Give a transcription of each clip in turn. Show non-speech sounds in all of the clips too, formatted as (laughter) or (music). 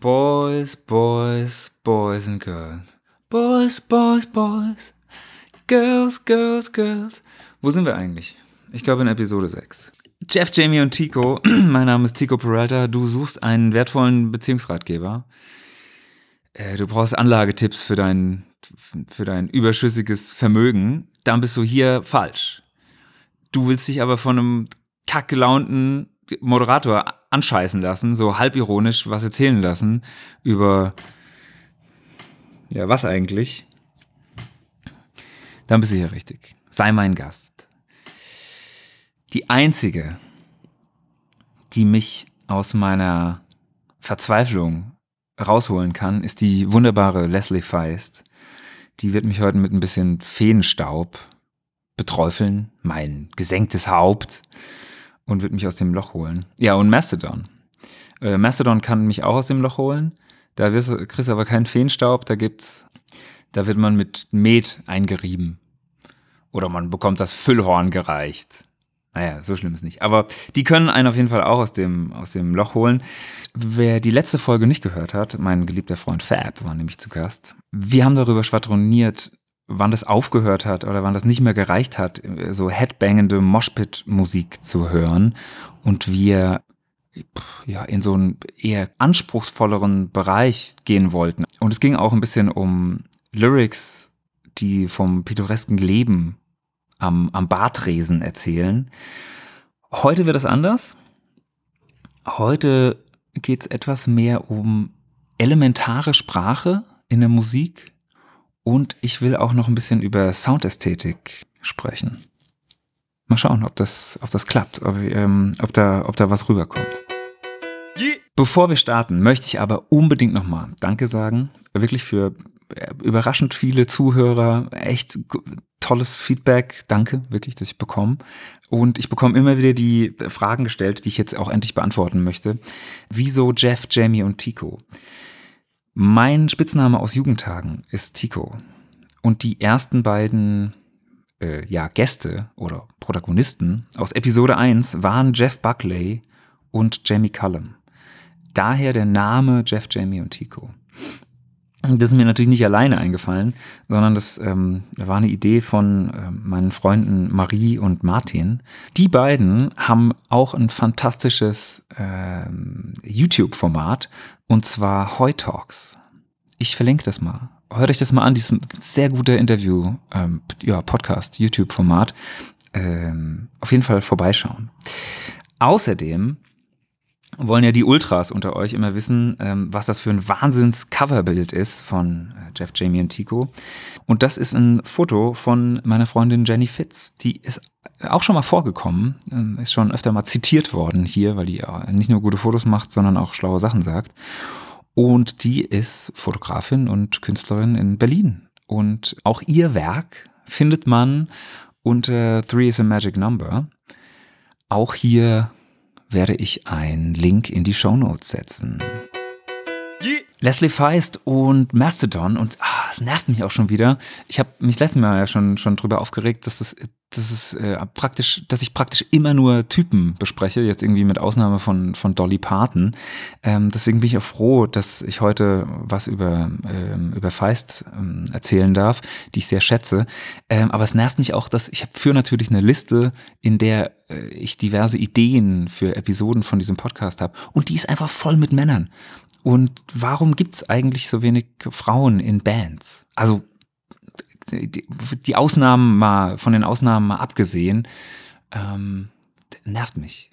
Boys, boys, boys and girls. Boys, boys, boys. Girls, girls, girls. Wo sind wir eigentlich? Ich glaube in Episode 6. Jeff, Jamie und Tico. (clears throat) mein Name ist Tico Peralta. Du suchst einen wertvollen Beziehungsratgeber. Äh, du brauchst Anlagetipps für dein, für dein überschüssiges Vermögen. Dann bist du hier falsch. Du willst dich aber von einem kackgelaunten Moderator anscheißen lassen, so halbironisch was erzählen lassen über, ja, was eigentlich? Dann bist du hier richtig. Sei mein Gast. Die einzige, die mich aus meiner Verzweiflung rausholen kann, ist die wunderbare Leslie Feist. Die wird mich heute mit ein bisschen Feenstaub beträufeln, mein gesenktes Haupt und wird mich aus dem Loch holen. Ja, und Mastodon. Äh, Mastodon kann mich auch aus dem Loch holen. Da wirst, kriegst du aber keinen Feenstaub, da gibt's, da wird man mit Met eingerieben. Oder man bekommt das Füllhorn gereicht. Naja, so schlimm ist nicht. Aber die können einen auf jeden Fall auch aus dem, aus dem Loch holen. Wer die letzte Folge nicht gehört hat, mein geliebter Freund Fab war nämlich zu Gast. Wir haben darüber schwadroniert, wann das aufgehört hat oder wann das nicht mehr gereicht hat, so headbangende Moshpit-Musik zu hören und wir ja in so einen eher anspruchsvolleren Bereich gehen wollten. Und es ging auch ein bisschen um Lyrics, die vom pittoresken Leben am, am Bartresen erzählen. Heute wird es anders. Heute geht es etwas mehr um elementare Sprache in der Musik und ich will auch noch ein bisschen über Soundästhetik sprechen. Mal schauen, ob das, ob das klappt, ob, ähm, ob, da, ob da was rüberkommt. Bevor wir starten, möchte ich aber unbedingt nochmal Danke sagen. Wirklich für äh, überraschend viele Zuhörer, echt tolles Feedback. Danke, wirklich, dass ich bekomme. Und ich bekomme immer wieder die Fragen gestellt, die ich jetzt auch endlich beantworten möchte. Wieso Jeff, Jamie und Tico? Mein Spitzname aus Jugendtagen ist Tico. Und die ersten beiden äh, ja, Gäste oder Protagonisten aus Episode 1 waren Jeff Buckley und Jamie Cullum. Daher der Name Jeff, Jamie und Tico. Das ist mir natürlich nicht alleine eingefallen, sondern das ähm, war eine Idee von äh, meinen Freunden Marie und Martin. Die beiden haben auch ein fantastisches äh, YouTube-Format und zwar Heu Talks. Ich verlinke das mal. Hört euch das mal an, dieses sehr gute Interview, ähm, ja, Podcast, YouTube-Format. Ähm, auf jeden Fall vorbeischauen. Außerdem wollen ja die Ultras unter euch immer wissen, ähm, was das für ein Wahnsinns-Coverbild ist von äh, Jeff, Jamie und Tico. Und das ist ein Foto von meiner Freundin Jenny Fitz. Die ist auch schon mal vorgekommen, äh, ist schon öfter mal zitiert worden hier, weil die äh, nicht nur gute Fotos macht, sondern auch schlaue Sachen sagt. Und die ist Fotografin und Künstlerin in Berlin. Und auch ihr Werk findet man unter Three is a Magic Number. Auch hier werde ich einen Link in die Show Notes setzen. Leslie Feist und Mastodon und ah, es nervt mich auch schon wieder. Ich habe mich letztes Mal ja schon, schon drüber aufgeregt, dass das das ist äh, praktisch, dass ich praktisch immer nur Typen bespreche, jetzt irgendwie mit Ausnahme von, von Dolly Parton. Ähm, deswegen bin ich auch froh, dass ich heute was über, ähm, über Feist ähm, erzählen darf, die ich sehr schätze. Ähm, aber es nervt mich auch, dass ich habe für natürlich eine Liste, in der äh, ich diverse Ideen für Episoden von diesem Podcast habe. Und die ist einfach voll mit Männern. Und warum gibt's eigentlich so wenig Frauen in Bands? Also die, die Ausnahmen mal, von den Ausnahmen mal abgesehen, ähm, nervt mich.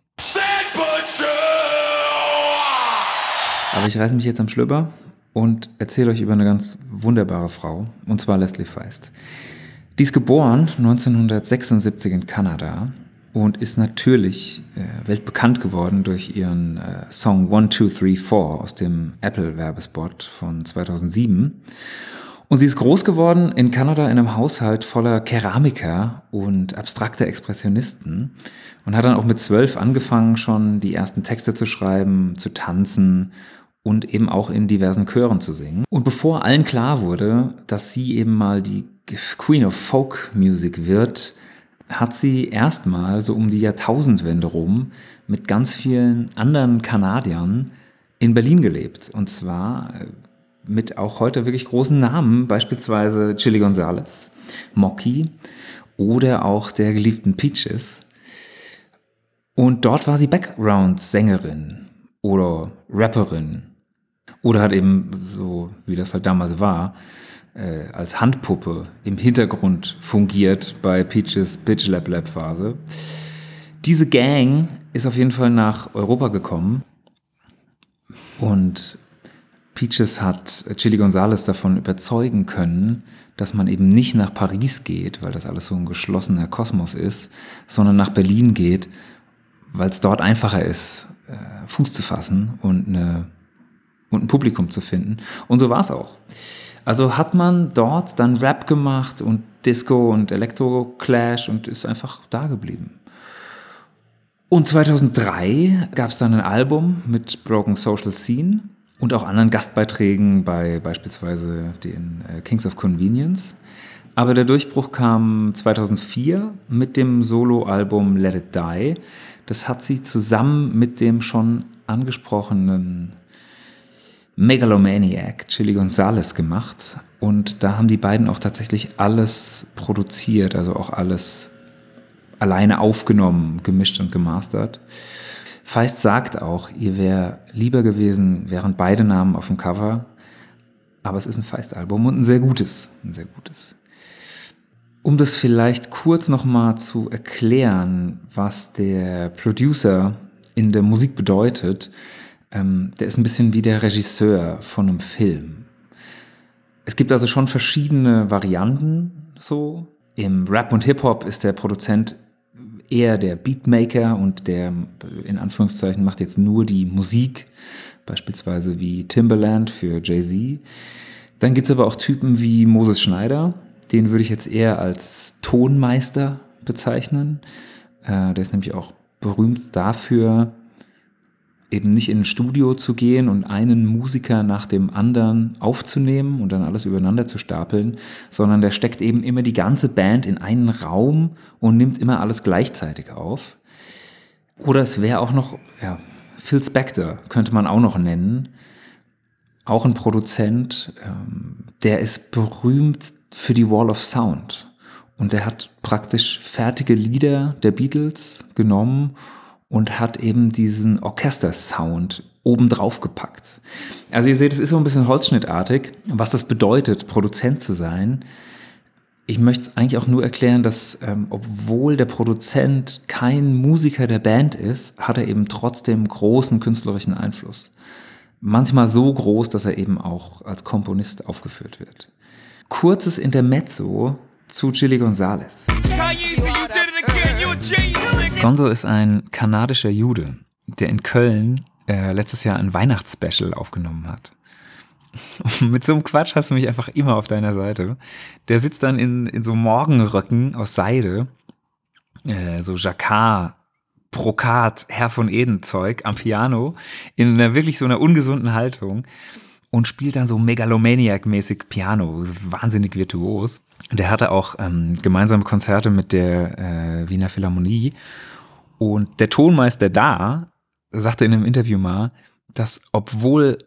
Aber ich reiße mich jetzt am Schlüpper und erzähle euch über eine ganz wunderbare Frau, und zwar Leslie Feist. Die ist geboren 1976 in Kanada und ist natürlich äh, weltbekannt geworden durch ihren äh, Song One, Two, Three, Four aus dem Apple-Werbespot von 2007. Und sie ist groß geworden in Kanada in einem Haushalt voller Keramiker und abstrakter Expressionisten und hat dann auch mit zwölf angefangen, schon die ersten Texte zu schreiben, zu tanzen und eben auch in diversen Chören zu singen. Und bevor allen klar wurde, dass sie eben mal die Queen of Folk Music wird, hat sie erstmal so um die Jahrtausendwende rum mit ganz vielen anderen Kanadiern in Berlin gelebt. Und zwar äh, mit auch heute wirklich großen Namen, beispielsweise Chili Gonzales, Mocky oder auch der geliebten Peaches. Und dort war sie Background-Sängerin oder Rapperin. Oder hat eben, so wie das halt damals war, äh, als Handpuppe im Hintergrund fungiert bei Peaches Bitch Lab Lab Phase. Diese Gang ist auf jeden Fall nach Europa gekommen und Peaches hat Chili Gonzales davon überzeugen können, dass man eben nicht nach Paris geht, weil das alles so ein geschlossener Kosmos ist, sondern nach Berlin geht, weil es dort einfacher ist, äh, Fuß zu fassen und, eine, und ein Publikum zu finden. Und so war es auch. Also hat man dort dann Rap gemacht und Disco und Elektro-Clash und ist einfach da geblieben. Und 2003 gab es dann ein Album mit Broken Social Scene und auch anderen Gastbeiträgen bei beispielsweise den äh, Kings of Convenience. Aber der Durchbruch kam 2004 mit dem Soloalbum Let It Die. Das hat sie zusammen mit dem schon angesprochenen Megalomaniac Chili Gonzales gemacht. Und da haben die beiden auch tatsächlich alles produziert, also auch alles alleine aufgenommen, gemischt und gemastert. Feist sagt auch, ihr wäre lieber gewesen, wären beide Namen auf dem Cover. Aber es ist ein Feist-Album und ein sehr gutes, ein sehr gutes. Um das vielleicht kurz nochmal zu erklären, was der Producer in der Musik bedeutet, ähm, der ist ein bisschen wie der Regisseur von einem Film. Es gibt also schon verschiedene Varianten so. Im Rap und Hip-Hop ist der Produzent eher der Beatmaker und der in Anführungszeichen macht jetzt nur die Musik, beispielsweise wie Timberland für Jay-Z. Dann gibt es aber auch Typen wie Moses Schneider, den würde ich jetzt eher als Tonmeister bezeichnen. Äh, der ist nämlich auch berühmt dafür, eben nicht in ein Studio zu gehen und einen Musiker nach dem anderen aufzunehmen und dann alles übereinander zu stapeln, sondern der steckt eben immer die ganze Band in einen Raum und nimmt immer alles gleichzeitig auf. Oder es wäre auch noch, ja, Phil Spector könnte man auch noch nennen. Auch ein Produzent, ähm, der ist berühmt für die Wall of Sound. Und der hat praktisch fertige Lieder der Beatles genommen und hat eben diesen Orchestersound obendrauf gepackt. Also ihr seht, es ist so ein bisschen holzschnittartig, was das bedeutet, Produzent zu sein. Ich möchte eigentlich auch nur erklären, dass ähm, obwohl der Produzent kein Musiker der Band ist, hat er eben trotzdem großen künstlerischen Einfluss. Manchmal so groß, dass er eben auch als Komponist aufgeführt wird. Kurzes Intermezzo zu Chili Gonzales. Gonzo ist ein kanadischer Jude, der in Köln äh, letztes Jahr ein Weihnachtsspecial aufgenommen hat. (laughs) mit so einem Quatsch hast du mich einfach immer auf deiner Seite. Der sitzt dann in, in so Morgenröcken aus Seide, äh, so Jacquard, Brokat, Herr von Eden Zeug am Piano, in einer wirklich so einer ungesunden Haltung und spielt dann so Megalomaniac-mäßig Piano, wahnsinnig virtuos. Der hatte auch ähm, gemeinsame Konzerte mit der äh, Wiener Philharmonie. Und der Tonmeister da sagte in einem Interview mal, dass obwohl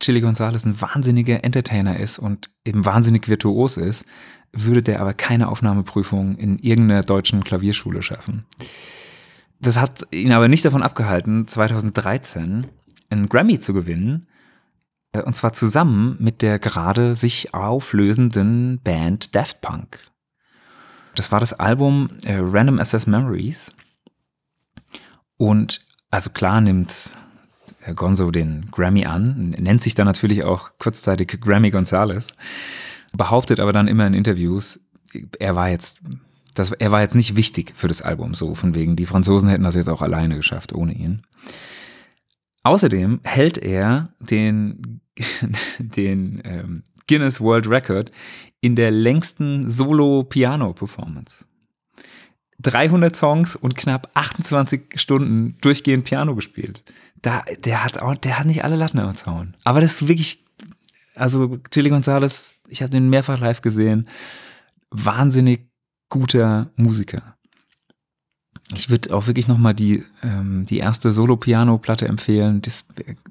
Chili Gonzalez ein wahnsinniger Entertainer ist und eben wahnsinnig virtuos ist, würde der aber keine Aufnahmeprüfung in irgendeiner deutschen Klavierschule schaffen. Das hat ihn aber nicht davon abgehalten, 2013 einen Grammy zu gewinnen und zwar zusammen mit der gerade sich auflösenden Band Daft Punk. Das war das Album äh, Random Access Memories. Und also klar nimmt äh, Gonzo den Grammy an, nennt sich dann natürlich auch kurzzeitig Grammy Gonzales, behauptet aber dann immer in Interviews, er war jetzt, das, er war jetzt nicht wichtig für das Album, so von wegen, die Franzosen hätten das jetzt auch alleine geschafft ohne ihn. Außerdem hält er den, (laughs) den ähm, Guinness World Record in der längsten Solo-Piano-Performance. 300 Songs und knapp 28 Stunden durchgehend Piano gespielt. Da, der hat auch, der hat nicht alle Latten am Zaun. Aber das ist wirklich, also Chili Gonzalez, ich habe den mehrfach live gesehen, wahnsinnig guter Musiker. Ich würde auch wirklich nochmal die, ähm, die erste Solo-Piano-Platte empfehlen. Das,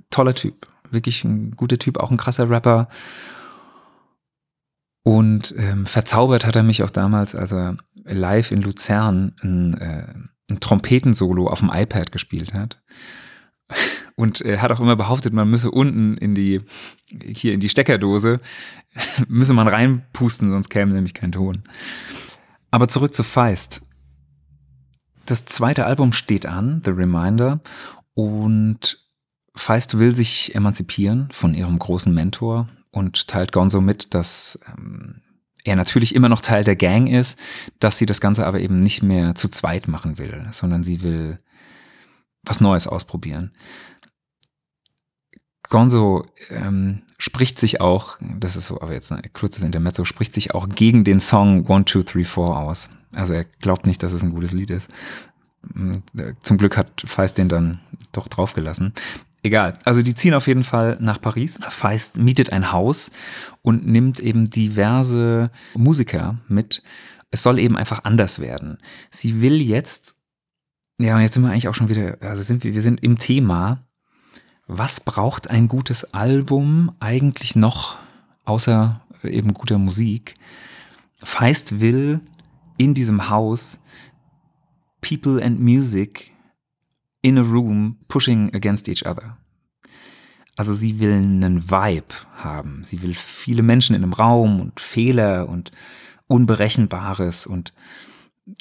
toller Typ. Wirklich ein guter Typ, auch ein krasser Rapper. Und ähm, verzaubert hat er mich auch damals, als er live in Luzern ein, äh, ein Trompetensolo auf dem iPad gespielt hat. (laughs) Und er hat auch immer behauptet, man müsse unten in die, hier in die Steckerdose, (laughs) müsse man reinpusten, sonst käme nämlich kein Ton. Aber zurück zu Feist. Das zweite Album steht an, The Reminder, und Feist will sich emanzipieren von ihrem großen Mentor und teilt Gonzo mit, dass ähm, er natürlich immer noch Teil der Gang ist, dass sie das Ganze aber eben nicht mehr zu zweit machen will, sondern sie will was Neues ausprobieren. Gonzo ähm, spricht sich auch, das ist so, aber jetzt ein kurzes Intermezzo, spricht sich auch gegen den Song One, Two, Three, Four aus. Also er glaubt nicht, dass es ein gutes Lied ist. Hm, zum Glück hat Feist den dann doch draufgelassen. Egal. Also die ziehen auf jeden Fall nach Paris. Feist mietet ein Haus und nimmt eben diverse Musiker mit. Es soll eben einfach anders werden. Sie will jetzt, ja, jetzt sind wir eigentlich auch schon wieder, also sind wir, wir sind im Thema. Was braucht ein gutes Album eigentlich noch, außer eben guter Musik? Feist will in diesem Haus People and Music in a room pushing against each other. Also sie will einen Vibe haben. Sie will viele Menschen in einem Raum und Fehler und Unberechenbares und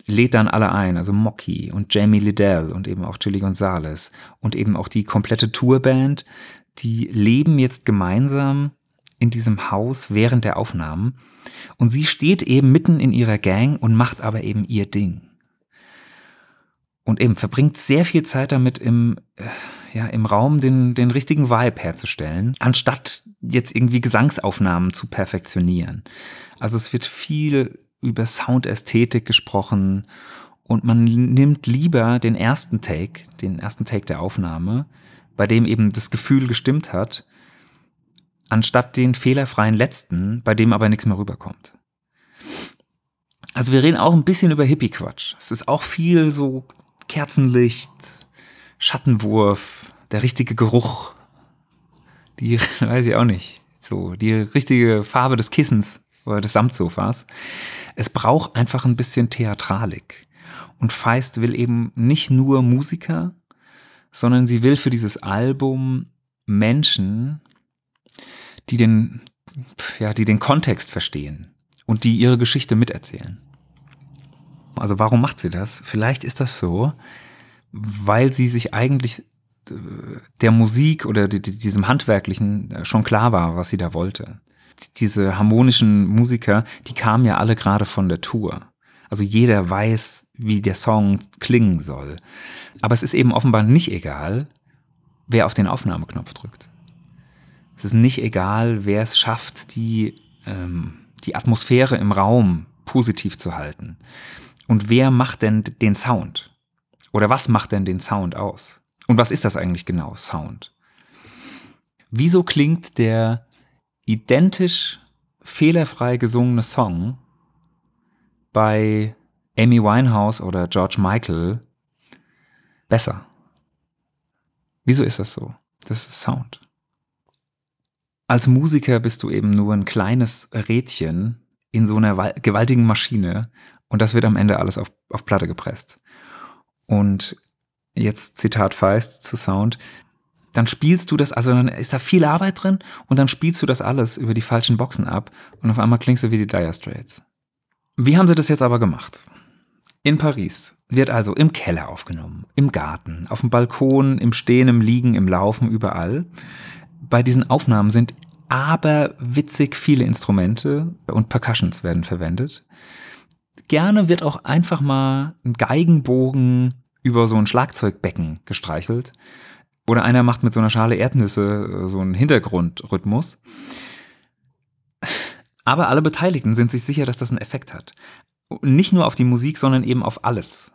lädt dann alle ein, also Mocky und Jamie Liddell und eben auch Chili Gonzalez und eben auch die komplette Tourband, die leben jetzt gemeinsam in diesem Haus während der Aufnahmen und sie steht eben mitten in ihrer Gang und macht aber eben ihr Ding und eben verbringt sehr viel Zeit damit im, äh, ja, im Raum den, den richtigen Vibe herzustellen, anstatt jetzt irgendwie Gesangsaufnahmen zu perfektionieren. Also es wird viel über Soundästhetik gesprochen und man nimmt lieber den ersten Take, den ersten Take der Aufnahme, bei dem eben das Gefühl gestimmt hat, anstatt den fehlerfreien letzten, bei dem aber nichts mehr rüberkommt. Also wir reden auch ein bisschen über Hippie-Quatsch. Es ist auch viel so Kerzenlicht, Schattenwurf, der richtige Geruch, die, (laughs) weiß ich auch nicht, so, die richtige Farbe des Kissens oder des Samtsofas. Es braucht einfach ein bisschen Theatralik. Und Feist will eben nicht nur Musiker, sondern sie will für dieses Album Menschen, die den, ja, die den Kontext verstehen und die ihre Geschichte miterzählen. Also warum macht sie das? Vielleicht ist das so, weil sie sich eigentlich äh, der Musik oder diesem Handwerklichen äh, schon klar war, was sie da wollte. Diese harmonischen Musiker, die kamen ja alle gerade von der Tour. Also jeder weiß, wie der Song klingen soll. Aber es ist eben offenbar nicht egal, wer auf den Aufnahmeknopf drückt. Es ist nicht egal, wer es schafft, die, ähm, die Atmosphäre im Raum positiv zu halten. Und wer macht denn den Sound? Oder was macht denn den Sound aus? Und was ist das eigentlich genau, Sound? Wieso klingt der identisch fehlerfrei gesungene Song bei Amy Winehouse oder George Michael besser? Wieso ist das so? Das ist Sound. Als Musiker bist du eben nur ein kleines Rädchen in so einer gewaltigen Maschine und das wird am Ende alles auf, auf Platte gepresst. Und jetzt Zitat Feist zu Sound. Dann spielst du das, also dann ist da viel Arbeit drin und dann spielst du das alles über die falschen Boxen ab und auf einmal klingst du wie die Dire Straits. Wie haben sie das jetzt aber gemacht? In Paris wird also im Keller aufgenommen, im Garten, auf dem Balkon, im Stehen, im Liegen, im Laufen, überall. Bei diesen Aufnahmen sind aber witzig viele Instrumente und Percussions werden verwendet gerne wird auch einfach mal ein Geigenbogen über so ein Schlagzeugbecken gestreichelt. Oder einer macht mit so einer Schale Erdnüsse äh, so einen Hintergrundrhythmus. Aber alle Beteiligten sind sich sicher, dass das einen Effekt hat. nicht nur auf die Musik, sondern eben auf alles.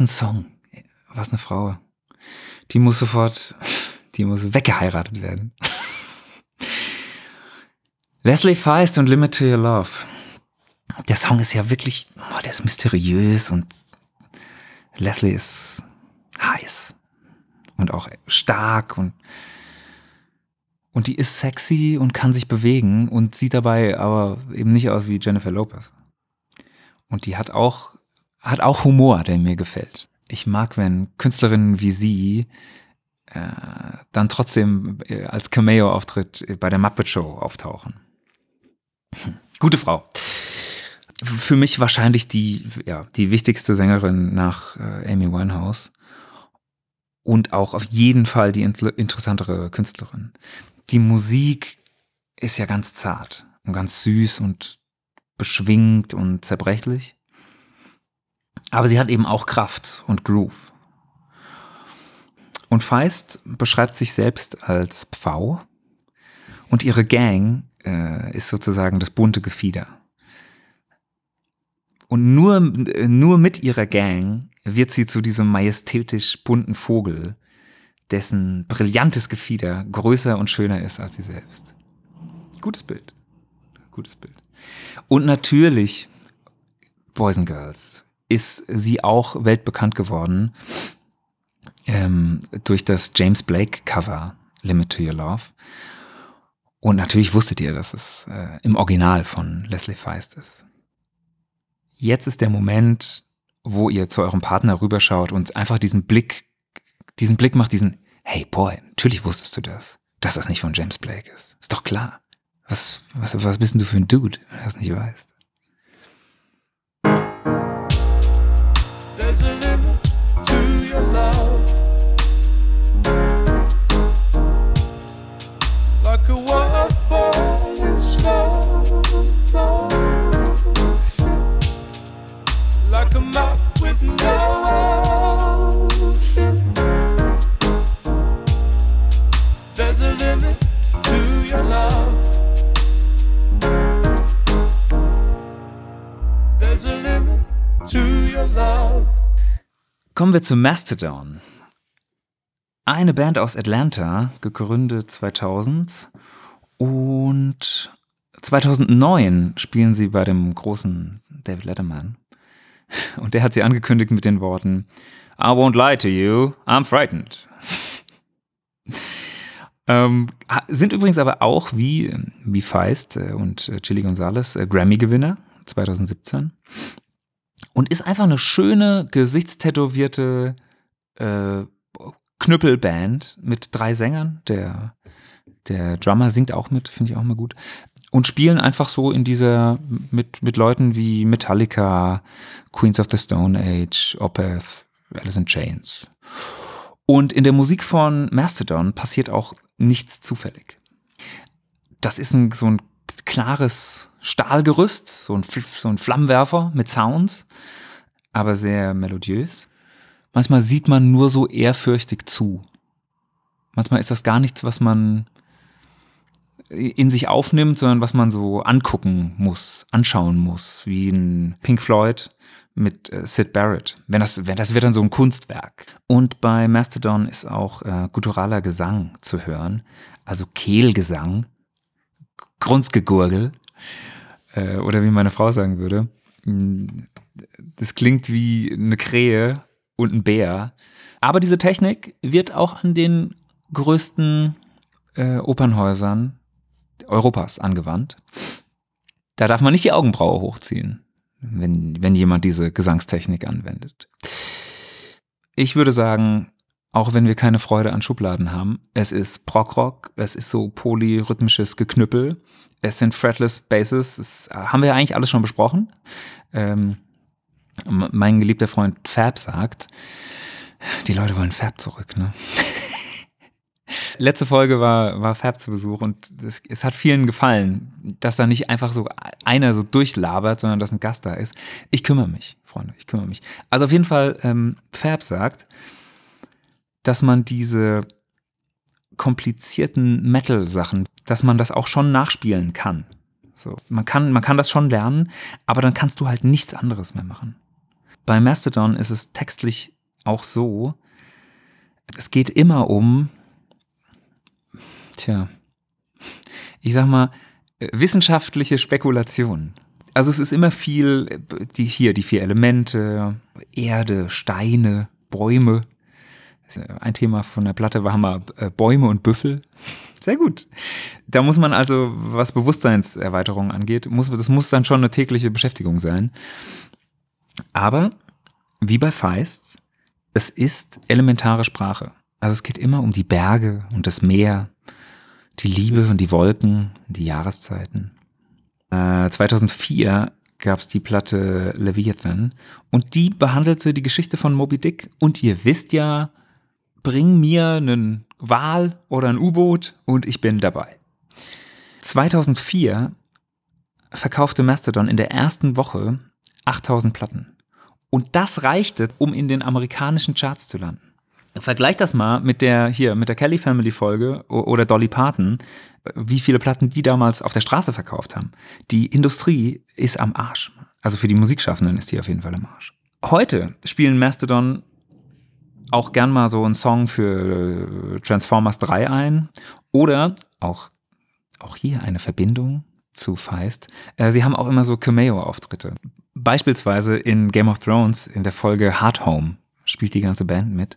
Ein Song. Was eine Frau. Die muss sofort, die muss weggeheiratet werden. (laughs) Leslie Feist und Limit to Your Love. Der Song ist ja wirklich, oh, der ist mysteriös und Leslie ist heiß und auch stark und und die ist sexy und kann sich bewegen und sieht dabei aber eben nicht aus wie Jennifer Lopez. Und die hat auch hat auch Humor, der mir gefällt. Ich mag, wenn Künstlerinnen wie sie äh, dann trotzdem äh, als Cameo-Auftritt bei der Muppet Show auftauchen. Hm. Gute Frau. Für mich wahrscheinlich die, ja, die wichtigste Sängerin nach äh, Amy Winehouse. Und auch auf jeden Fall die int interessantere Künstlerin. Die Musik ist ja ganz zart und ganz süß und beschwingt und zerbrechlich. Aber sie hat eben auch Kraft und Groove. Und Feist beschreibt sich selbst als Pfau und ihre Gang äh, ist sozusagen das bunte Gefieder. Und nur, nur mit ihrer Gang wird sie zu diesem majestätisch bunten Vogel, dessen brillantes Gefieder größer und schöner ist als sie selbst. Gutes Bild. Gutes Bild. Und natürlich Boys and Girls. Ist sie auch weltbekannt geworden ähm, durch das James Blake Cover Limit to Your Love. Und natürlich wusstet ihr, dass es äh, im Original von Leslie Feist ist. Jetzt ist der Moment, wo ihr zu eurem Partner rüberschaut und einfach diesen Blick, diesen Blick macht, diesen, hey boy, natürlich wusstest du das, dass das nicht von James Blake ist. Ist doch klar. Was, was, was bist denn du für ein Dude, wenn du das nicht weißt? There's a limit to your love. Kommen wir zu Mastodon. Eine Band aus Atlanta, gegründet 2000 und 2009 spielen sie bei dem großen David Letterman. Und der hat sie angekündigt mit den Worten I won't lie to you, I'm frightened. (laughs) ähm, sind übrigens aber auch wie, wie Feist äh, und äh, Chili Gonzalez äh, Grammy-Gewinner 2017 und ist einfach eine schöne, gesichtstätowierte äh, Knüppelband mit drei Sängern. Der, der Drummer singt auch mit, finde ich auch mal gut. Und spielen einfach so in dieser, mit, mit Leuten wie Metallica, Queens of the Stone Age, Opeth, Alice in Chains. Und in der Musik von Mastodon passiert auch nichts zufällig. Das ist ein, so ein klares Stahlgerüst, so ein, so ein Flammenwerfer mit Sounds, aber sehr melodiös. Manchmal sieht man nur so ehrfürchtig zu. Manchmal ist das gar nichts, was man in sich aufnimmt, sondern was man so angucken muss, anschauen muss, wie ein Pink Floyd mit äh, Sid Barrett. Wenn das, wenn das wird dann so ein Kunstwerk. Und bei Mastodon ist auch äh, gutturaler Gesang zu hören, also Kehlgesang, Grunzgegurgel, äh, oder wie meine Frau sagen würde. mh, Das klingt wie eine Krähe und ein Bär. Aber diese Technik wird auch an den größten äh, Opernhäusern Europas angewandt. Da darf man nicht die Augenbraue hochziehen, wenn, wenn jemand diese Gesangstechnik anwendet. Ich würde sagen, auch wenn wir keine Freude an Schubladen haben, es ist Prog-Rock, es ist so polyrhythmisches Geknüppel, es sind fretless Basses, das haben wir ja eigentlich alles schon besprochen. Ähm, mein geliebter Freund Fab sagt, die Leute wollen Fab zurück, ne? (laughs) Letzte Folge war, war Fab zu Besuch und es, es hat vielen gefallen, dass da nicht einfach so einer so durchlabert, sondern dass ein Gast da ist. Ich kümmere mich, Freunde, ich kümmere mich. Also auf jeden Fall, ähm, Fab sagt, dass man diese komplizierten Metal-Sachen, dass man das auch schon nachspielen kann. So, man kann, man kann das schon lernen, aber dann kannst du halt nichts anderes mehr machen. Bei Mastodon ist es textlich auch so, es geht immer um, tja, ich sag mal, äh, wissenschaftliche Spekulation. Also es ist immer viel, äh, die hier, die vier Elemente, Erde, Steine, Bäume. Ein Thema von der Platte war mal äh, Bäume und Büffel. Sehr gut. Da muss man also, was Bewusstseinserweiterung angeht, muss, das muss dann schon eine tägliche Beschäftigung sein. Aber wie bei Feist, es ist elementare Sprache. Also es geht immer um die Berge und das Meer, die Liebe und die Wolken, die Jahreszeiten. Äh, 2004 gab es die Platte Leviathan und die behandelte die Geschichte von Moby Dick. Und ihr wisst ja, bring mir einen Wal oder ein U-Boot und ich bin dabei. 2004 verkaufte Mastodon in der ersten Woche 8000 Platten. Und das reichte, um in den amerikanischen Charts zu landen. Vergleich das mal mit der hier mit der Kelly Family Folge oder Dolly Parton, wie viele Platten die damals auf der Straße verkauft haben. Die Industrie ist am Arsch. Also für die Musikschaffenden ist die auf jeden Fall am Arsch. Heute spielen Mastodon auch gern mal so einen Song für äh, Transformers 3 ein oder auch auch hier eine Verbindung zu Feist. Äh, sie haben auch immer so Cameo-Auftritte. Beispielsweise in Game of Thrones in der Folge Hard Home spielt die ganze Band mit.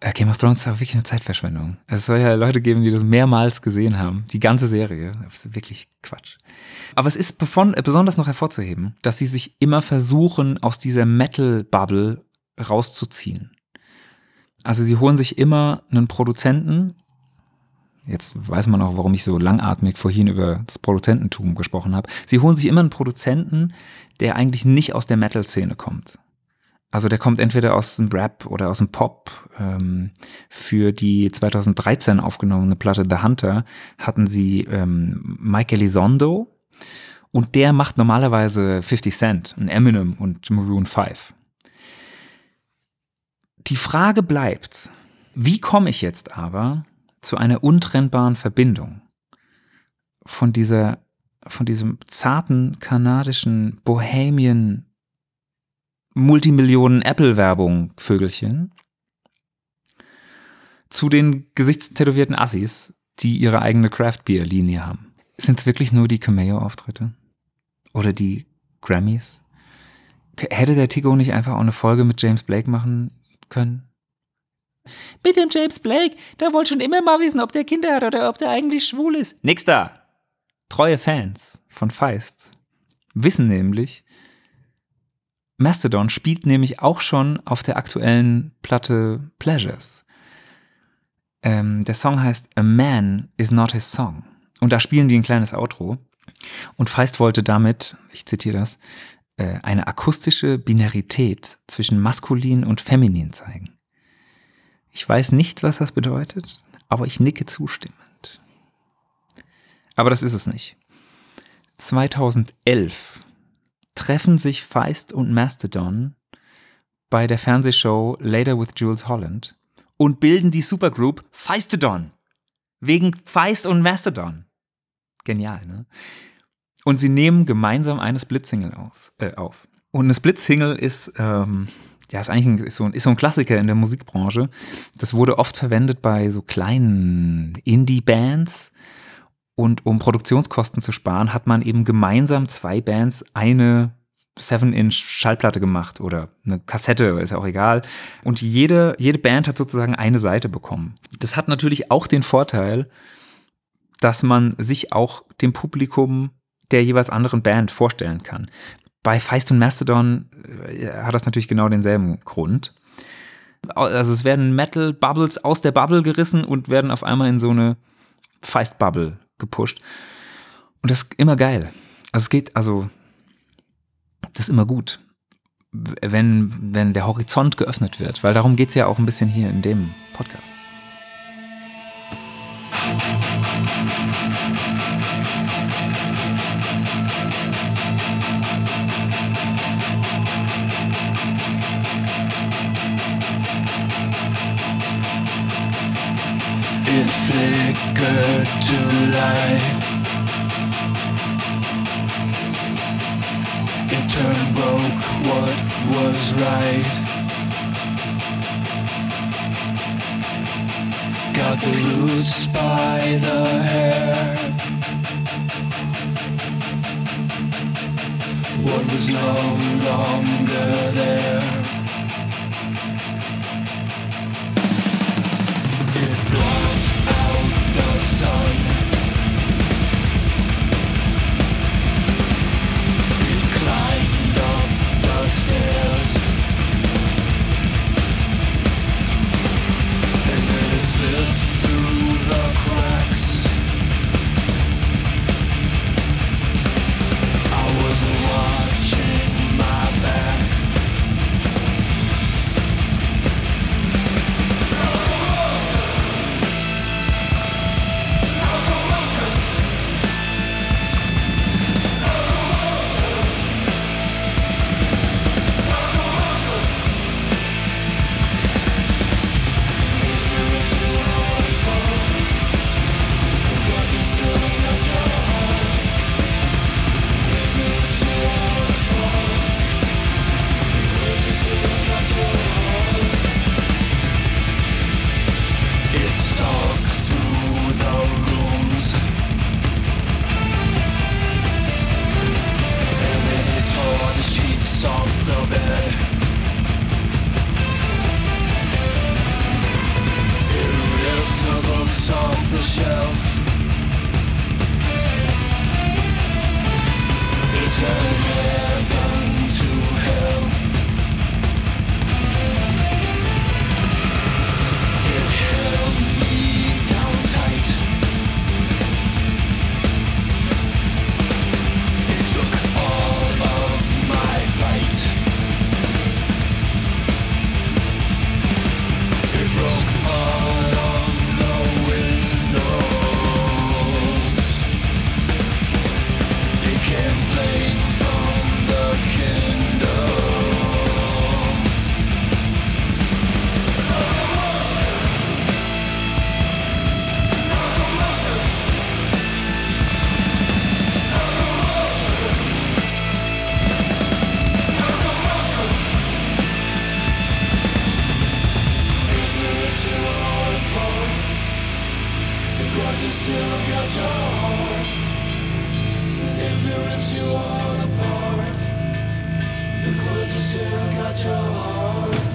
Äh, Game of Thrones aber wirklich eine Zeitverschwendung. Es soll ja Leute geben, die das mehrmals gesehen haben. Die ganze Serie. Das ist wirklich Quatsch. Aber es ist besonders noch hervorzuheben, dass sie sich immer versuchen, aus dieser Metal-Bubble rauszuziehen. Also sie holen sich immer einen Produzenten. Jetzt weiß man auch, warum ich so langatmig vorhin über das Produzententum gesprochen habe. Sie holen sich immer einen Produzenten, der eigentlich nicht aus der Metal-Szene kommt. Also der kommt entweder aus dem Rap oder aus dem Pop. Ähm, für die 2013 aufgenommene Platte The Hunter hatten sie ähm, Mike Elizondo und der macht normalerweise 50 Cent, ein Eminem und Maroon 5. Die Frage bleibt, wie komme ich jetzt aber zu einer untrennbaren Verbindung von dieser, von diesem zarten kanadischen Bohemian Multimillionen Apple-Werbung Vögelchen zu den gesichtstätowierten Assis, die ihre eigene Craft Beer Linie haben. Sind es wirklich nur die Cameo-Auftritte? Oder die Grammys? Hätte der Tigo nicht einfach auch eine Folge mit James Blake machen können? Mit dem James Blake, der wollte schon immer mal wissen, ob der Kinder hat oder ob der eigentlich schwul ist. Nix da. Treue Fans von Feist wissen nämlich, Mastodon spielt nämlich auch schon auf der aktuellen Platte Pleasures. Ähm, der Song heißt A Man is not his song. Und da spielen die ein kleines Outro. Und Feist wollte damit, ich zitiere das, eine akustische Binarität zwischen maskulin und feminin zeigen. Ich weiß nicht, was das bedeutet, aber ich nicke zustimmend. Aber das ist es nicht. 2011 treffen sich Feist und Mastodon bei der Fernsehshow Later with Jules Holland und bilden die Supergroup Feistodon. Wegen Feist und Mastodon. Genial, ne? Und sie nehmen gemeinsam eine Split-Single aus, äh, auf. Und eine Split-Single ist, ähm, ja, ist eigentlich ein, ist so, ein, ist so ein Klassiker in der Musikbranche. Das wurde oft verwendet bei so kleinen Indie-Bands. Und um Produktionskosten zu sparen, hat man eben gemeinsam zwei Bands eine 7-Inch Schallplatte gemacht oder eine Kassette, ist ja auch egal. Und jede, jede Band hat sozusagen eine Seite bekommen. Das hat natürlich auch den Vorteil, dass man sich auch dem Publikum der jeweils anderen Band vorstellen kann. Bei Feist und Mastodon äh, hat das natürlich genau denselben Grund. Also es werden Metal Bubbles aus der Bubble gerissen und werden auf einmal in so eine Feist Bubble gepusht. Und das ist immer geil. Also es geht, also das ist immer gut, wenn, wenn der Horizont geöffnet wird, weil darum geht es ja auch ein bisschen hier in dem Podcast. It flickered to light. It turned broke what was right. Got the roots by the hair. What was no longer there. still got your heart. If you all apart The clutch still got your heart.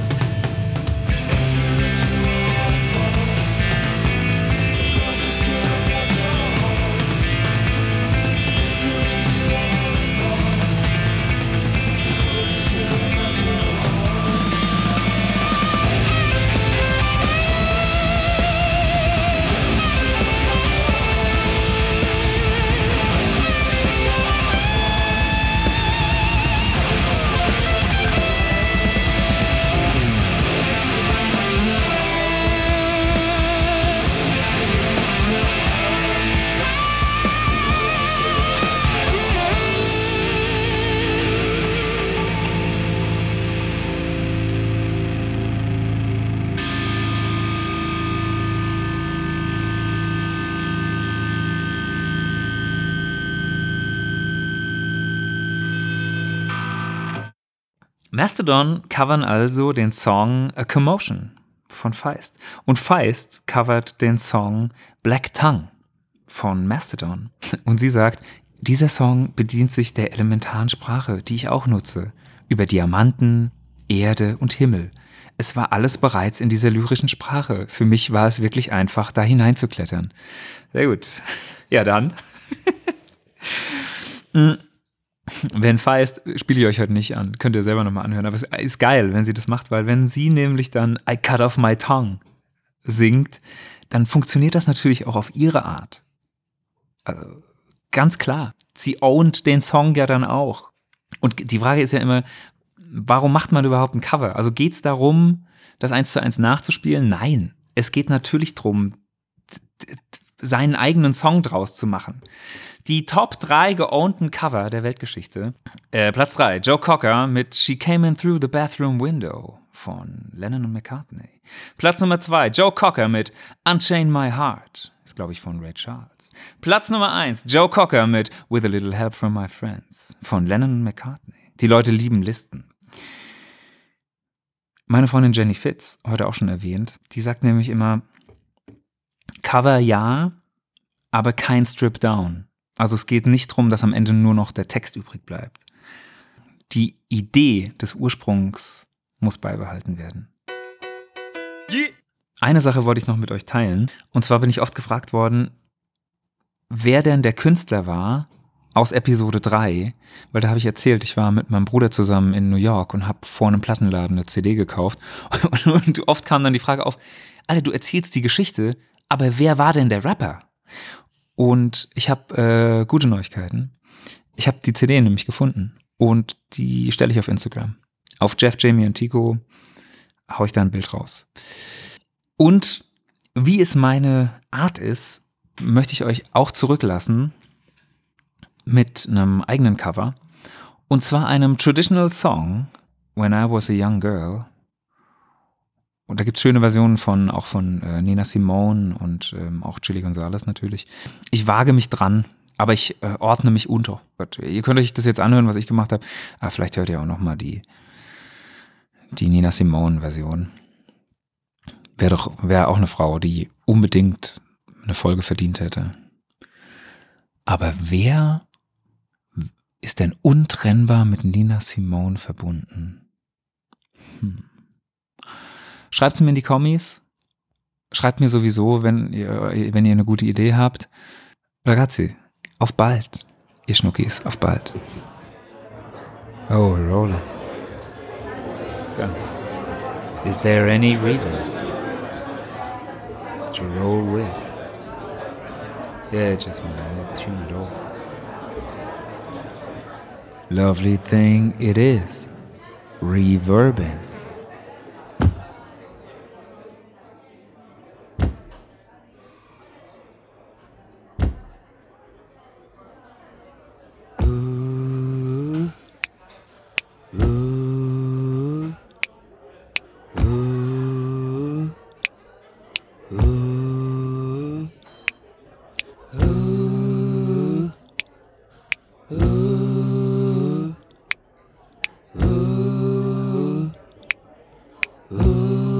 Mastodon covern also den Song A Commotion von Feist. Und Feist covert den Song Black Tongue von Mastodon. (laughs) Und sie sagt, dieser Song bedient sich der elementaren Sprache, die ich auch nutze. Über Diamanten, Erde und Himmel. Es war alles bereits in dieser lyrischen Sprache. Für mich war es wirklich einfach, da hineinzuklettern. Sehr gut. (laughs) Ja, dann. (laughs) (laughs) Wenn Feist, spiele ich euch heute nicht an, könnt ihr selber nochmal anhören, aber es ist geil, wenn sie das macht, weil wenn sie nämlich dann I cut off my tongue singt, dann funktioniert das natürlich auch auf ihre Art. Also, ganz klar. Sie ownt den Song ja dann auch. Und die Frage ist ja immer, warum macht man überhaupt ein Cover? Also geht's darum, das eins zu eins nachzuspielen? Nein. Es geht natürlich drum, seinen eigenen Song draus zu machen. Die Top 3 geownten Cover der Weltgeschichte. Äh, Platz 3, Joe Cocker mit She Came In Through the Bathroom Window von Lennon und McCartney. Platz Nummer 2, Joe Cocker mit Unchain My Heart. Ist, glaube ich, von Ray Charles. Platz Nummer 1, Joe Cocker mit With a Little Help from My Friends von Lennon und McCartney. Die Leute lieben Listen. Meine Freundin Jenny Fitz, heute auch schon erwähnt, die sagt nämlich immer, Cover ja, aber kein Strip Down. Also es geht nicht darum, dass am Ende nur noch der Text übrig bleibt. Die Idee des Ursprungs muss beibehalten werden. Eine Sache wollte ich noch mit euch teilen. Und zwar bin ich oft gefragt worden, wer denn der Künstler war aus Episode 3, weil da habe ich erzählt, ich war mit meinem Bruder zusammen in New York und habe vor einem Plattenladen eine CD gekauft. (laughs) Und oft kam dann die Frage auf, Alter, du erzählst die Geschichte, aber wer war denn der Rapper? Und ich habe äh, gute Neuigkeiten. Ich habe die CD nämlich gefunden und die stelle ich auf Instagram. Auf Jeff, Jamie und Tico hau ich da ein Bild raus. Und wie es meine Art ist, möchte ich euch auch zurücklassen mit einem eigenen Cover. Und zwar einem Traditional Song, When I Was a Young Girl. Und da gibt's schöne Versionen von, auch von äh, Nina Simone und ähm, auch Chili Gonzalez natürlich. Ich wage mich dran, aber ich äh, ordne mich unter. Gott, ihr könnt euch das jetzt anhören, was ich gemacht habe. Aber vielleicht hört ihr auch nochmal die, die Nina Simone-Version. Wäre doch, wäre auch eine Frau, die unbedingt eine Folge verdient hätte. Aber wer ist denn untrennbar mit Nina Simone verbunden? Hm. Schreibt es mir in die Kommis. Schreibt mir sowieso, wenn ihr, wenn ihr eine gute Idee habt. Ragazzi, auf bald. Ihr Schnuckis, auf bald. Oh, rolling. Ganz. Is there any reverb to roll with? Yeah, just wanna tune it over. Lovely thing it is. Reverbing. Ooh.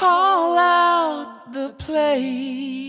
Call out the place.